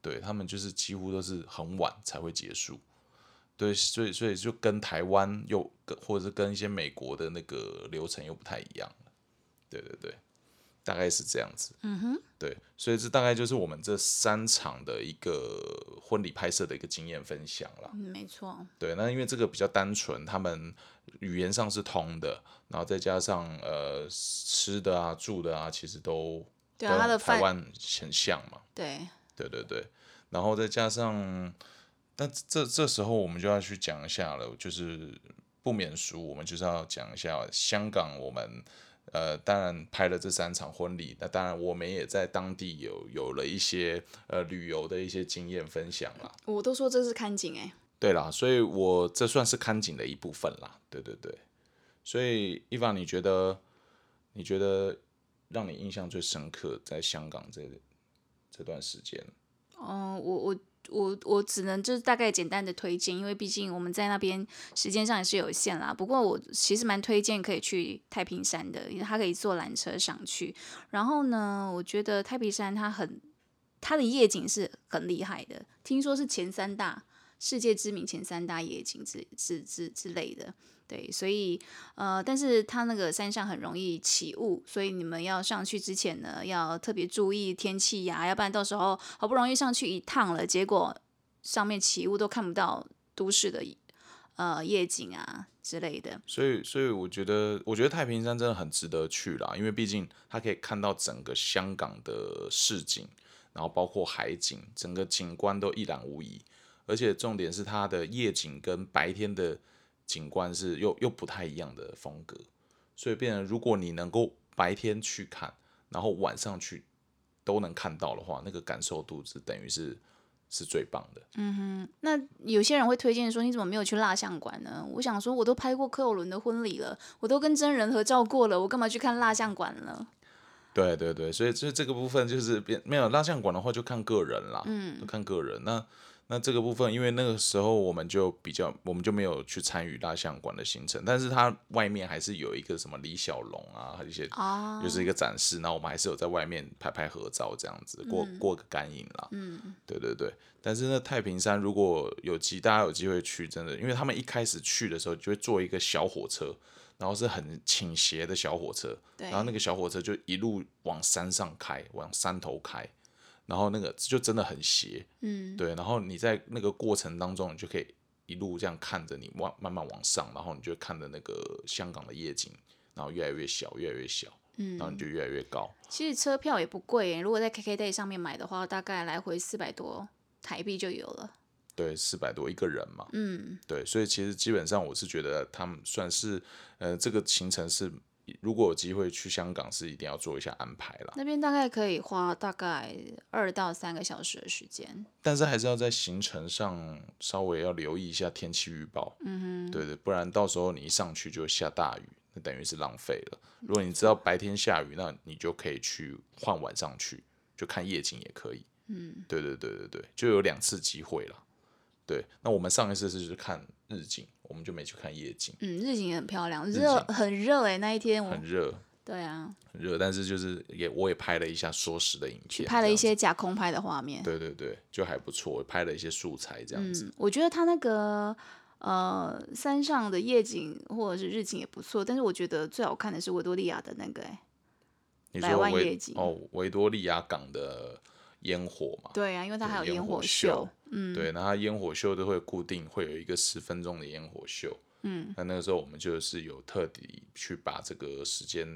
对他们就是几乎都是很晚才会结束。对，所以所以就跟台湾又跟或者是跟一些美国的那个流程又不太一样了。对对对，大概是这样子。嗯哼，对，所以这大概就是我们这三场的一个婚礼拍摄的一个经验分享啦。嗯没错，对，那因为这个比较单纯，他们语言上是通的，然后再加上呃吃的啊、住的啊，其实都对啊，它的饭跟台湾很像嘛。对，对对对，然后再加上，但这这时候我们就要去讲一下了，就是不免俗，我们就是要讲一下香港，我们呃当然拍了这三场婚礼，那当然我们也在当地有有了一些呃旅游的一些经验分享啦。我都说这是看景哎、对啦，所以我这算是看景的一部分啦。对对对，所以伊凡，你觉得你觉得让你印象最深刻在香港这这段时间？嗯，我我我我只能就是大概简单的推荐，因为毕竟我们在那边时间上也是有限啦。不过我其实蛮推荐可以去太平山的，因为它可以坐缆车上去。然后呢，我觉得太平山它很它的夜景是很厉害的，听说是前三大世界知名前三大夜景之之之之类的。对，所以呃，但是它那个山上很容易起雾，所以你们要上去之前呢，要特别注意天气呀、要不然到时候好不容易上去一趟了，结果上面起雾都看不到都市的呃夜景啊之类的。所以，所以我觉得，我觉得太平山真的很值得去啦，因为毕竟它可以看到整个香港的市景，然后包括海景，整个景观都一览无遗。而且重点是它的夜景跟白天的景观是又又不太一样的风格，所以变成如果你能够白天去看，然后晚上去都能看到的话，那个感受度是等于是是最棒的。嗯哼那有些人会推荐说，你怎么没有去蜡像馆呢？我想说，我都拍过柯有伦的婚礼了，我都跟真人合照过了，我干嘛去看蜡像馆呢？对对对，所以所以这个部分就是变没有蜡像馆的话，就看个人啦，嗯，就看个人。那那这个部分，因为那个时候我们就比较，我们就没有去参与蜡像馆的行程，但是它外面还是有一个什么李小龙啊，一些啊，就是一个展示，然后我们还是有在外面拍拍合照这样子，过过个干瘾啦。嗯，对对对，但是那太平山如果有机大家有机会去，真的，因为他们一开始去的时候就会坐一个小火车，然后是很倾斜的小火车，然后那个小火车就一路往山上开，往山头开，然后那个就真的很斜，嗯，对，然后你在那个过程当中，你就可以一路这样看着你往慢慢往上，然后你就看着那个香港的夜景，然后越来越小，越来越小，嗯然后你就越来越高。其实车票也不贵耶，如果在 KKday 上面买的话，大概来回四百多台币就有了。对，四百多一个人嘛，嗯，对，所以其实基本上我是觉得他们算是，呃，这个行程是如果有机会去香港是一定要做一下安排啦，那边大概可以花大概二到三个小时的时间。但是还是要在行程上稍微要留意一下天气预报，嗯哼，对对，不然到时候你一上去就下大雨，那等于是浪费了。如果你知道白天下雨，那你就可以去换晚上去，就看夜景也可以。嗯，对对对对对，就有两次机会了。对，那我们上一次是去看日景，我们就没去看夜景，嗯，日景也很漂亮，景热很热哎，那一天我很热对啊，很热，但是就是也我也拍了一下缩时的影片，拍了一些假空拍的画面子，。对对对，就还不错，拍了一些素材这样子。嗯，我觉得它那个呃山上的夜景或者是日景也不错，但是我觉得最好看的是维多利亚的那个哎。百万夜景哦，维多利亚港的烟火嘛，对啊，因为它还有烟火秀嗯，对，那它烟火秀都会固定会有一个十分钟的烟火秀，嗯，那那个时候我们就是有特地去把这个时间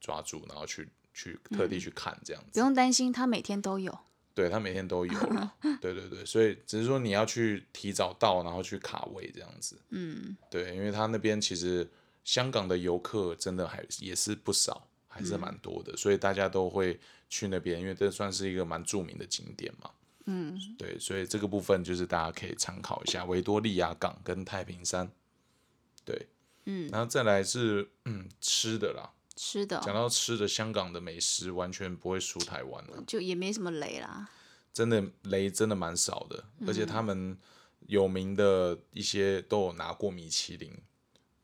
抓住，然后去去特地去看这样子。不用担心，他每天都有。对他每天都有了，<laughs> 对对对，所以只是说你要去提早到，然后去卡位这样子。嗯，对，因为他那边其实香港的游客真的还也是不少，还是蛮多的，所以大家都会去那边，因为这算是一个蛮著名的景点嘛。嗯，对，所以这个部分就是大家可以参考一下维多利亚港跟太平山。对，嗯，然后再来是嗯吃的啦。吃的，讲到吃的，香港的美食完全不会输台湾的，就也没什么雷啦。真的雷真的蛮少的，而且他们有名的一些都有拿过米其林。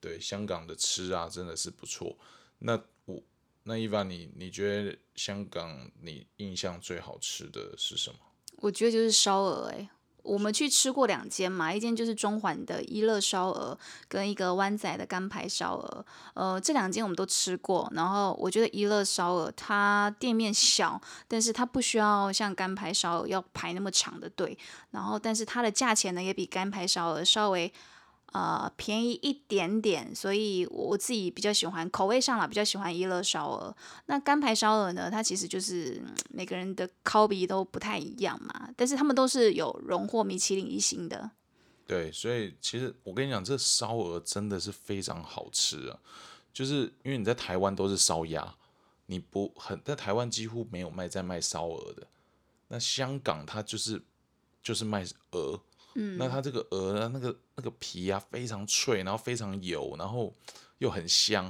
对，香港的吃啊真的是不错。那我那伊凡，你你觉得香港你印象最好吃的是什么？我觉得就是烧鹅诶。我们去吃过两间嘛，一间就是中环的一乐烧鹅，跟一个湾仔的干排烧鹅。呃，这两间我们都吃过，然后我觉得一乐烧鹅它店面小，但是它不需要像干排烧鹅要排那么长的队，然后但是它的价钱呢也比干排烧鹅稍微。呃，便宜一点点，所以我自己比较喜欢口味上啦，比较喜欢一乐烧鹅。那干排烧鹅呢，它其实就是每个人的口鼻都不太一样嘛，但是他们都是有荣获米其林一星的。对，所以其实我跟你讲，这烧鹅真的是非常好吃啊！就是因为你在台湾都是烧鸭，你不很在台湾几乎没有卖在卖烧鹅的。那香港它就是就是卖鹅。嗯，那它这个鹅呢，那个那个皮啊非常脆，然后非常油，然后又很香，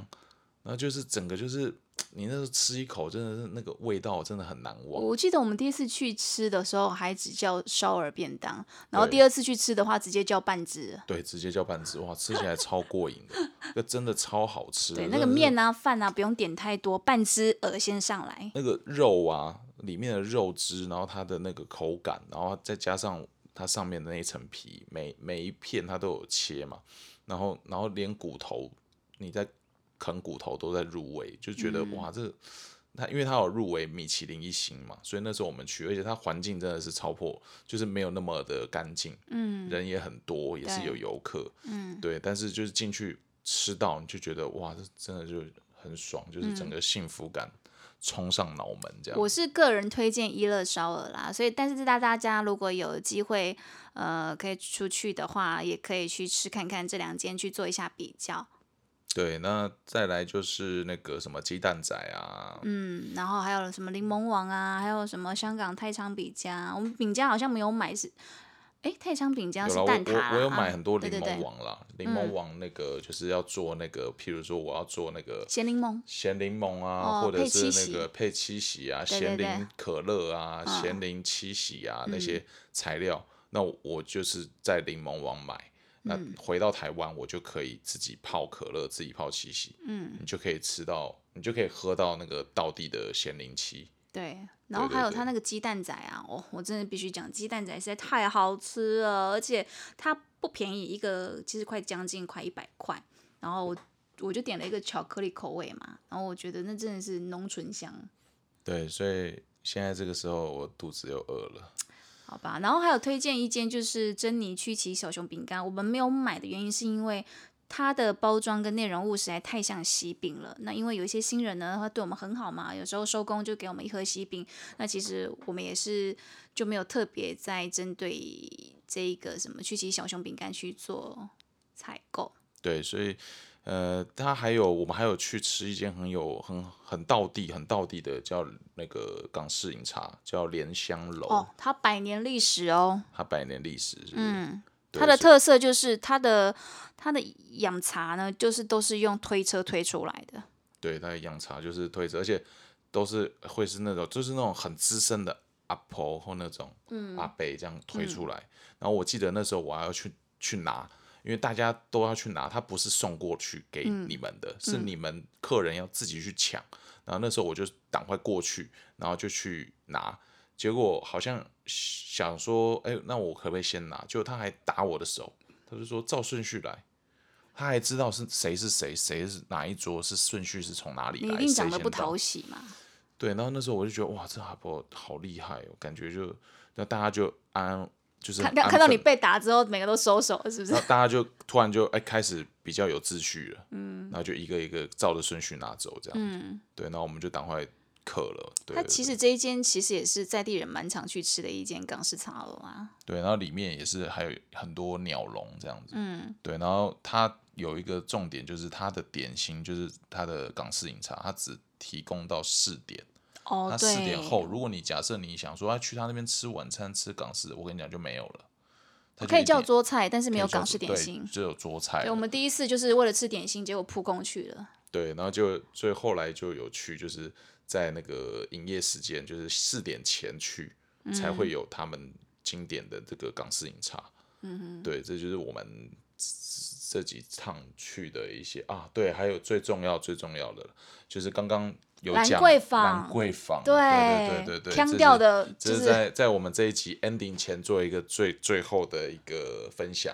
然后就是整个就是你那时候吃一口，真的是那个味道真的很难忘。我记得我们第一次去吃的时候还只叫烧耳便当，然后第二次去吃的话直接叫半只。对，直接叫半只，哇，吃起来超过瘾的，那真的超好吃。对，那个面啊饭啊不用点太多，半只鹅先上来。那个肉啊，里面的肉汁，然后它的那个口感，然后再加上。它上面的那一层皮，每每一片它都有切嘛，然后然后连骨头，你在啃骨头都在入味，就觉得哇，这它因为它有入围米其林一星嘛，所以那时候我们去，而且它环境真的是超破，就是没有那么的干净，嗯，人也很多，也是有游客，嗯，对，但是就是进去吃到，你就觉得哇，这真的就很爽，就是整个幸福感。冲上脑门这样，我是个人推荐一乐烧鹅啦，所以但是大大家如果有机会，呃，可以出去的话，也可以去吃看看这两间，去做一下比较。对，那再来就是那个什么鸡蛋仔啊，嗯，然后还有什么柠檬王啊，还有什么香港太仓饼家，我们饼家好像没有买是。哎，太香饼家是蛋挞我我有买很多柠檬王啦，柠檬王那个就是要做那个，譬如说我要做那个咸柠檬，咸柠檬啊，或者是那个配七喜啊，咸柠。可乐啊，咸柠七喜啊那些材料，那我就是在柠檬王买。那回到台湾，我就可以自己泡可乐，自己泡七喜，嗯，你就可以吃到，你就可以喝到那个道地的咸柠七。对，然后还有它那个鸡蛋仔啊，哦，我真的必须讲，鸡蛋仔实在太好吃了，而且它不便宜，一个其实快将近快一百块。然后我我就点了一个巧克力口味嘛，然后我觉得那真的是浓醇香。对，所以现在这个时候我肚子又饿了。好吧，然后还有推荐一间就是珍妮曲奇小熊饼干，我们没有买的原因是因为。它的包装跟内容物实在太像喜饼了。那因为有一些新人呢，他对我们很好嘛，有时候收工就给我们一盒喜饼。那其实我们也是就没有特别在针对这一个什么曲奇小熊饼干去做采购。对，所以呃，他还有我们还有去吃一间很有很很道地很道地的叫那个港式饮茶，叫莲香楼。哦，它百年历史哦。它百年历史，嗯。它的特色就是它的它的养茶呢，就是都是用推车推出来的。对，它的养茶就是推车，而且都是会是那种，就是那种很资深的阿婆或那种阿伯这样推出来。然后我记得那时候我还要去去拿，因为大家都要去拿，它不是送过去给你们的，是你们客人要自己去抢。然后那时候我就赶快过去，然后就去拿。结果好像想说，哎，那我可不可以先拿？结果他还打我的手，他就说照顺序来。他还知道是谁是谁，谁是哪一桌是顺序是从哪里来，你一定长得不讨喜嘛。对，然后那时候我就觉得，哇，这阿婆好厉害哦，感觉就那大家就安就是看看安看到你被打之后，每个都收手了，是不是然？后大家就 <laughs> 突然就哎开始比较有秩序了，嗯，然后就一个一个照着顺序拿走这样，嗯，对，然后我们就赶快刻了，对它其实这一间其实也是在地人蛮常去吃的一间港式茶楼啊。对，然后里面也是还有很多鸟笼这样子，嗯，对，然后它有一个重点就是它的点心就是它的港式饮茶，它只提供到四点，哦它，四，点后，如果你假设你想说要去他那边吃晚餐吃港式，我跟你讲就没有了，它可以叫桌菜，但是没有港式点心。只有桌菜对，我们第一次就是为了吃点心，结果扑空去了。对，然后就所以后来就有去，就是在那个营业时间，就是四点前去，才嗯会有他们经典的这个港式饮茶。嗯对，这就是我们这这几趟去的一些啊，对，还有最重要最重要的就是刚刚有兰讲桂坊兰桂坊，对对对对对，腔调的，这就是是在在我们这一集 ending 前做一个最最后的一个分享，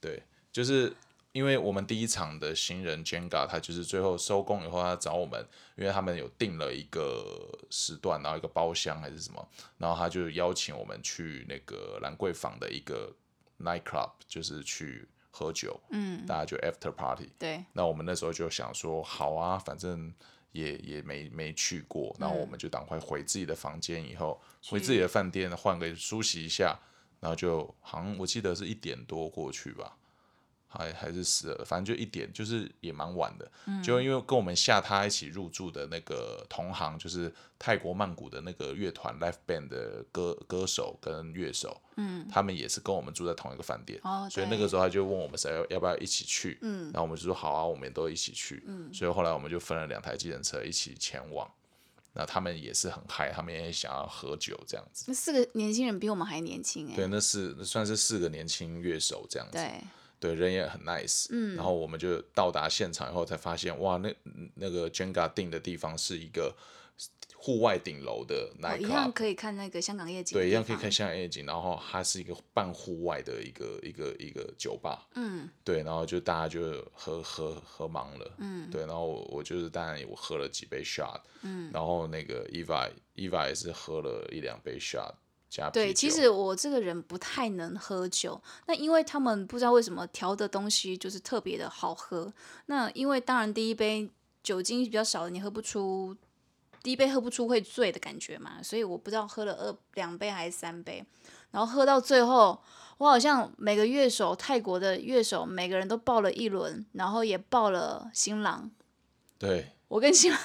对，就是因为我们第一场的新人 Jenga，他就是最后收工以后，他找我们，因为他们有定了一个时段，然后一个包厢还是什么，然后他就邀请我们去那个兰桂坊的一个 night club，就是去喝酒，嗯，大家就 after party，对，那我们那时候就想说，好啊，反正也也没没去过，然后我们就赶快回自己的房间，以后回自己的饭店换个梳洗一下，然后就好像我记得是一点多过去吧，还还是十二，反正就一点，就是也蛮晚的。就因为跟我们下榻一起入住的那个同行，就是泰国曼谷的那个乐团 l i f e Band 的歌歌手跟乐手，嗯，他们也是跟我们住在同一个饭店。哦，所以那对个时候他就问我们谁要要不要一起去，嗯，然后我们就说好啊，我们也都一起去，嗯，所以后来我们就分了两台计程车一起前往。那他们也是很嗨，他们也想要喝酒这样子。那四个年轻人比我们还年轻哎。对，那是那算是四个年轻乐手这样子。对，对，人也很 nice。嗯，然后我们就到达现场以后才发现，哇，那那个 Jenga 定的地方是一个户外顶楼的哦 night 一样可以看那个香港夜景的对，一样可以看香港夜景，然后它是一个半户外的一个一个一个酒吧，嗯，对，然后就大家就喝喝喝忙了，嗯，对，然后我我就是当然我喝了几杯 shot，嗯，然后那个 Eva Eva 也是喝了一两杯 shot 对，其实我这个人不太能喝酒，那因为他们不知道为什么调的东西就是特别的好喝。那因为当然第一杯酒精比较少的，你喝不出，第一杯喝不出会醉的感觉嘛，所以我不知道喝了二两杯还是三杯，然后喝到最后，我好像每个乐手泰国的乐手每个人都抱了一轮，然后也抱了新郎，对，我跟新郎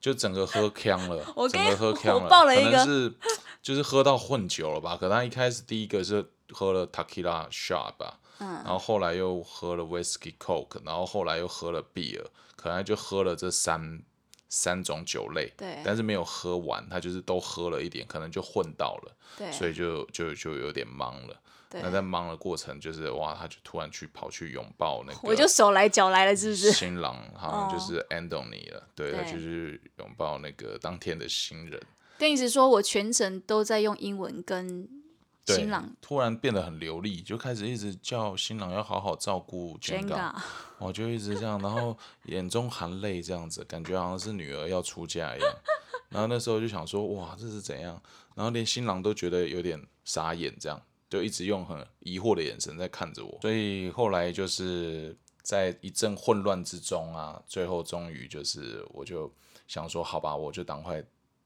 就整个喝呛了，<laughs> 我整个喝呛了，了可能是 <laughs> 就是喝到混酒了吧？可能他一开始第一个是喝了 tequila shot 吧，嗯，然后后来又喝了 whiskey coke，然后后来又喝了 beer，可能就喝了这三三种酒类，对但是没有喝完，他就是都喝了一点，可能就混到了，对所以就就就有点懵了。对。那在忙的过程，就是哇，他就突然去跑去拥抱那个，我就手来脚来了，是不是？新郎好像就哦。是 Anthony 了，对他就是拥抱那个当天的新人，跟一直说我全程都在用英文跟对新郎突然变得很流利，就开始一直叫新郎要好好照顾 Jenga，Jenga，我就一直这样，然后眼中含泪这样子，感觉好像是女儿要出嫁一样。然后那时候就想说，哇，这是怎样？然后连新郎都觉得有点傻眼，这样就一直用很疑惑的眼神在看着我。所以后来就是在一阵混乱之中啊，最后终于就是我就想说，好吧，我就赶快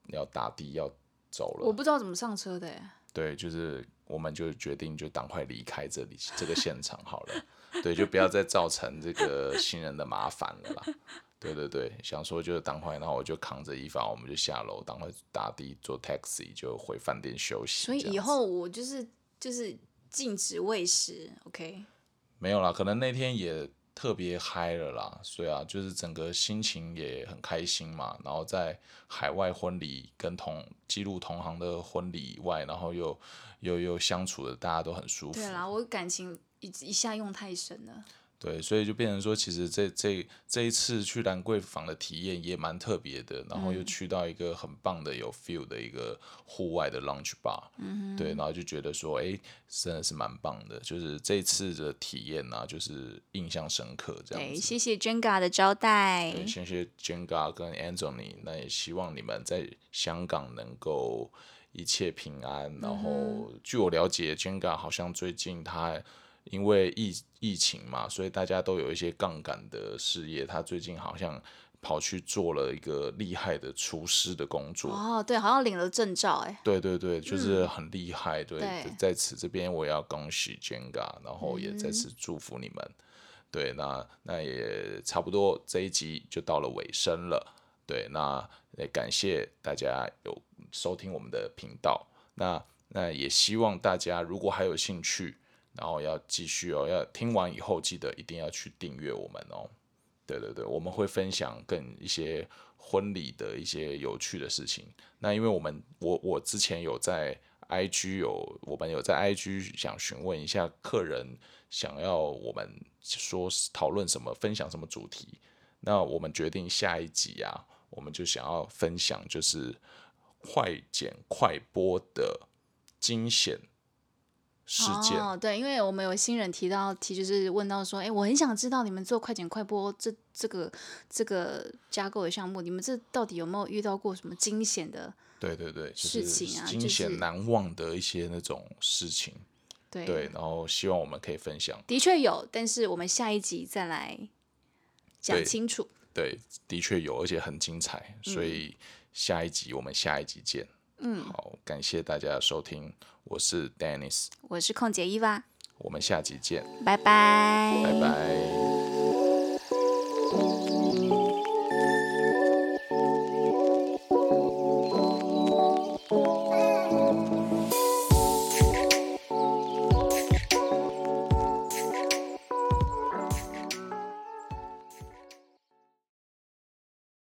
要打的要走了。我不知道怎么上车的耶，对，就是我们就决定就赶快离开这里这个现场好了，<laughs> 对，就不要再造成这个新人的麻烦了啦。对对对，想说就是赶快，然后我就扛着衣服，我们就下楼，赶快打的坐 taxi 就回饭店休息。所以以后我就是就是禁止喂食，OK？没有啦，可能那天也特别嗨了啦，所以啊，就是整个心情也很开心嘛。然后在海外婚礼跟同记录同行的婚礼以外，然后又又又相处的大家都很舒服。对啦，我感情一一下用太深了，对，所以就变成说，其实这这这一次去兰桂坊的体验也蛮特别的，然后又去到一个很棒的有 feel 的一个户外的 lunch bar，嗯对，然后就觉得说，哎，真的是蛮棒的，就是这次的体验呢、就是印象深刻这样对，子。谢谢 Jenga 的招待。对，谢谢 Jenga 跟 Anthony，那也希望你们在香港能够一切平安。然后，据我了解，Jenga 好像最近他因为疫疫情嘛，所以大家都有一些杠杆的事业。他最近好像跑去做了一个厉害的厨师的工作。哦，对，好像领了证照，哎，对对对，就是很厉害。对，对在此这边我也要恭喜 Jenga，然后也再次祝福你们。对，那那也差不多这一集就到了尾声了。对，那也感谢大家有收听我们的频道。那那也希望大家如果还有兴趣，然后要继续哦，要听完以后记得一定要去订阅我们哦。对对对，我们会分享更一些婚礼的一些有趣的事情。那因为我们我我之前有在 IG 有我们有在 IG 想询问一下客人想要我们说讨论什么，分享什么主题。那我们决定下一集啊，我们就想要分享就是快剪快播的惊险事件。哦，对，因为我们有新人提到提，就是问到说，哎，我很想知道你们做快剪快播这这个这个架构的项目，你们这到底有没有遇到过什么惊险的？对对对，事情啊就是惊险难忘的一些那种事情。对，对，然后希望我们可以分享。的确有，但是我们下一集再来讲清楚。对，的确有，而且很精彩，所以下一集我们下一集见。嗯，好，感谢大家的收听，我是 Dennis，我是空姐伊娃，我们下集见，拜拜。拜拜。